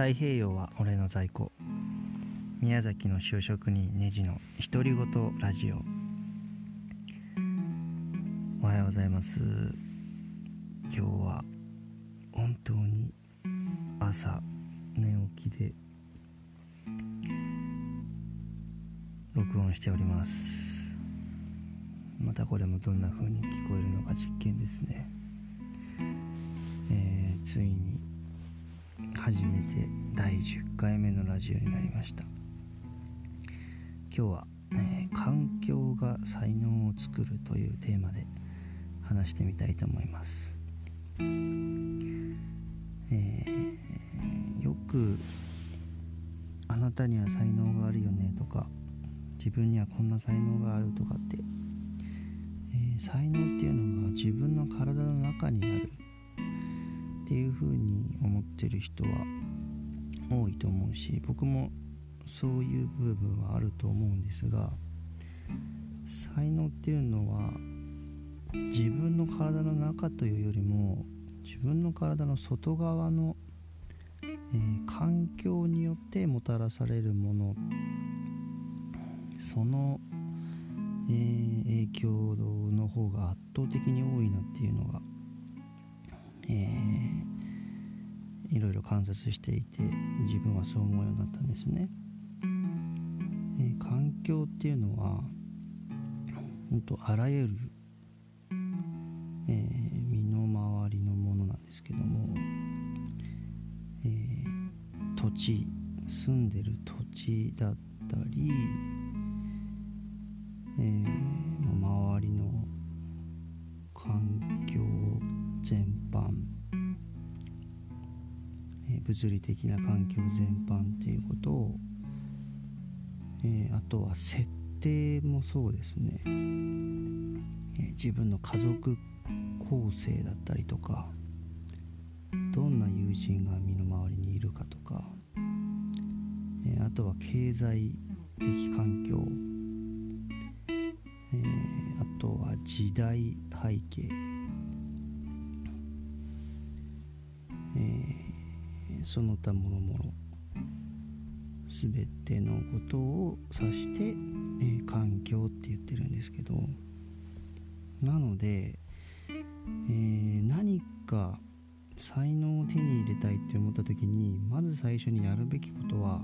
太平洋は俺の在庫。宮崎の就職にネジの独り言ラジオ。おはようございます。今日は本当に朝寝起きで。録音しております。またこれもどんな風に聞こえるのか実験ですね。えー、ついに初めて第10回目のラジオになりました。今日は、えー、環境が才能を作るというテーマで話してみたいと思います、えー、よくあなたには才能があるよねとか自分にはこんな才能があるとかって、えー、才能っていうのが自分の体の中にあるっていうふうに思ってる人は多いと思うし僕もそういう部分はあると思うんですが才能っていうのは自分の体の中というよりも自分の体の外側の、えー、環境によってもたらされるものその、えー、影響の方が圧倒的に多いなっていうのがえー、いろいろ観察していて自分はそう思うようになったんですね。えー、環境っていうのは本当あらゆる、えー、身の回りのものなんですけども、えー、土地住んでる土地だったり、えー、般、え、物理的な環境全般っていうことを、え、あとは設定もそうですね、え、自分の家族構成だったりとかどんな友人が身の回りにいるかとか、えあとは経済的環境、えあとは時代背景。その他もろもろ全てのことを指して、えー、環境って言ってるんですけどなので、えー、何か才能を手に入れたいって思った時にまず最初にやるべきことは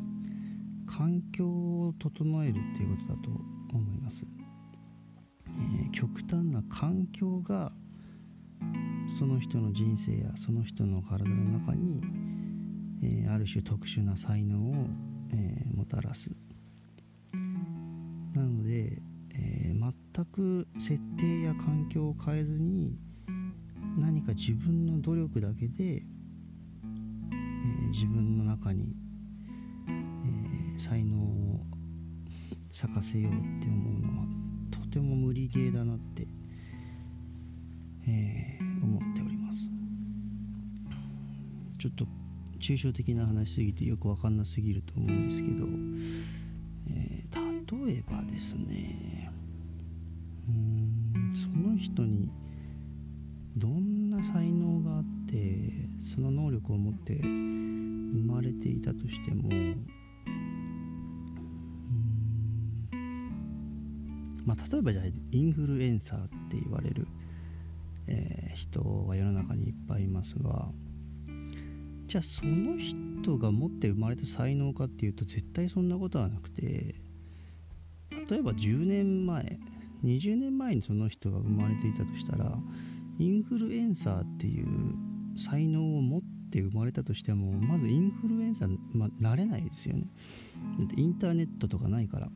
環境を整えるっていうことだと思います、えー、極端な環境がその人の人生やその人の体の中に、え、ある種特殊な才能を、え、もたらす。なので、え、全く設定や環境を変えずに何か自分の努力だけで、え自分の中に、え才能を咲かせようって思うのはとても無理ゲーだなって、え思っております。ちょっと抽象的な話すぎてよく分かんなすぎると思うんですけど、えー、例えばですねうんその人にどんな才能があってその能力を持って生まれていたとしてもまあ、例えばじゃあインフルエンサーって言われるえー、人は世の中にいっぱいいますがじゃあその人が持って生まれた才能かっていうと絶対そんなことはなくて例えば10年前20年前にその人が生まれていたとしたらインフルエンサーっていう才能を持って生まれたとしてもまずインフルエンサー、まあ、なれないですよね。だってインターネットとかないから。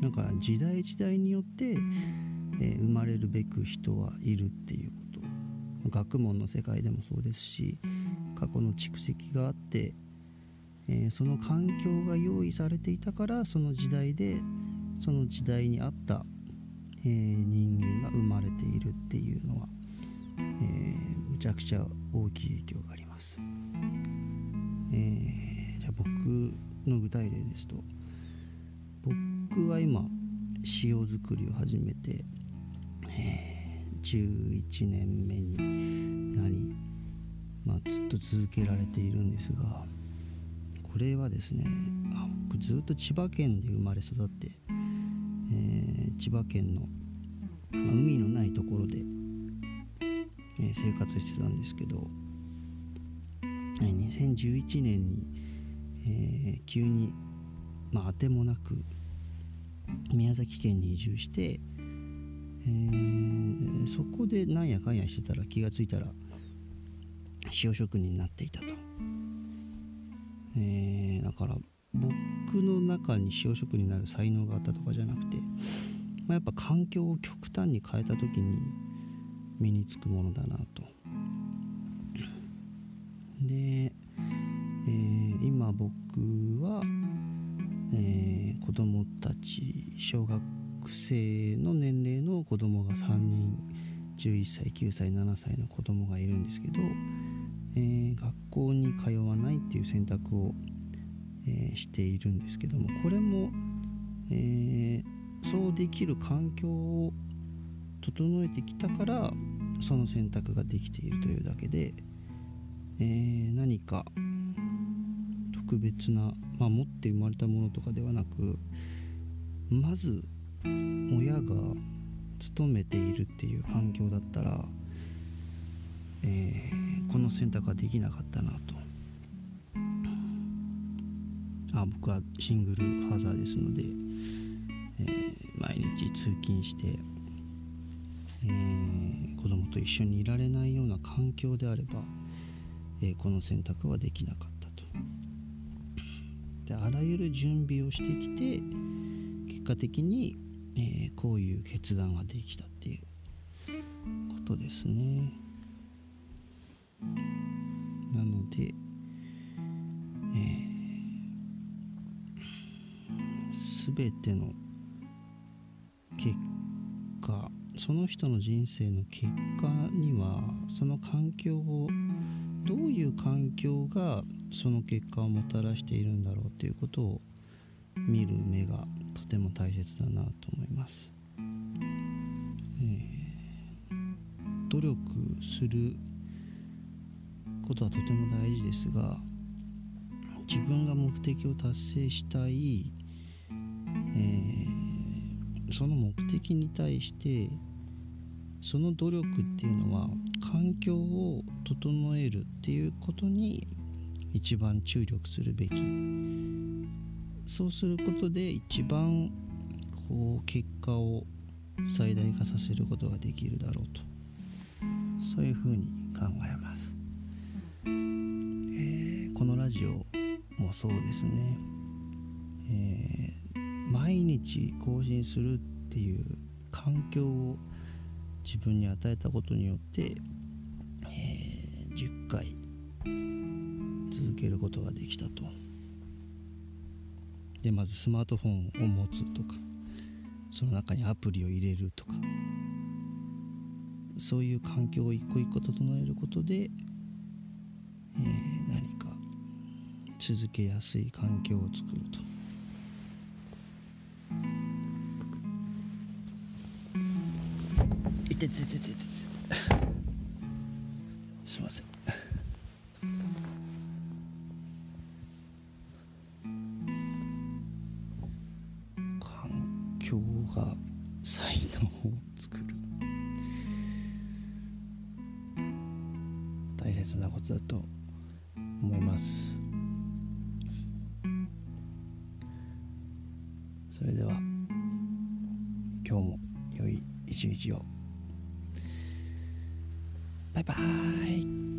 なんか時代時代によってえ生まれるべく人はいるっていうこと。学問の世界でもそうですし過去の蓄積があって、えー、その環境が用意されていたからその時代でその時代に合った、えー、人間が生まれているっていうのは、えー、むちゃくちゃ大きい影響があります。え、じゃあ僕の具体例ですと僕は今塩作りを始めてえー、11年目になりまあ、ずっと続けられているんですがこれはですねあ僕ずっと千葉県で生まれ育って、えー、千葉県の、まあ、海のないところで、えー、生活してたんですけど2011年に、えー、急に、まあ、当てもなく宮崎県に移住して、えー、そこでなんやかんやしてたら気がついたら塩職人になっていたと、えー、だから僕の中に塩職人になる才能があったとかじゃなくて、まあ、やっぱ環境を極端に変えた時に身につくものだなと。で、えー、今僕は、えー、子供たち小学校生の年齢の子供が3人11歳9歳7歳の子供がいるんですけど、えー、学校に通わないっていう選択を、えー、しているんですけどもこれも、えー、そうできる環境を整えてきたからその選択ができているというだけで、えー、何か特別な、まあ、持って生まれたものとかではなくまず親が勤めているっていう環境だったら、えー、この選択はできなかったなと。あ僕はシングルファーザーですので、えー、毎日通勤して、えー、子供と一緒にいられないような環境であれば、え、この選択はできなかったと。であらゆる準備をしてきて結果的にえー、こういう決断ができたっていうことですね。なので、えー、全ての結果その人の人生の結果にはその環境をどういう環境がその結果をもたらしているんだろうっていうことを見る目がとても大切だなと思います、えー、努力することはとても大事ですが自分が目的を達成したい、えー、その目的に対してその努力っていうのは環境を整えるっていうことに一番注力するべき。そうすることで一番こう結果を最大化させることができるだろうと。そういうふうに考えます、えー、このラジオもそうですね、えー、毎日更新するっていう環境を自分に与えたことによって、えー、10回続けることができたと。でまずスマートフォンを持つとかその中にアプリを入れるとかそういう環境を一個一個整えることで、えー、何か続けやすい環境を作ると。いててててて すいませんが才能を作る。大切なことだと思います。それでは今日も良い一日を。バイバイ。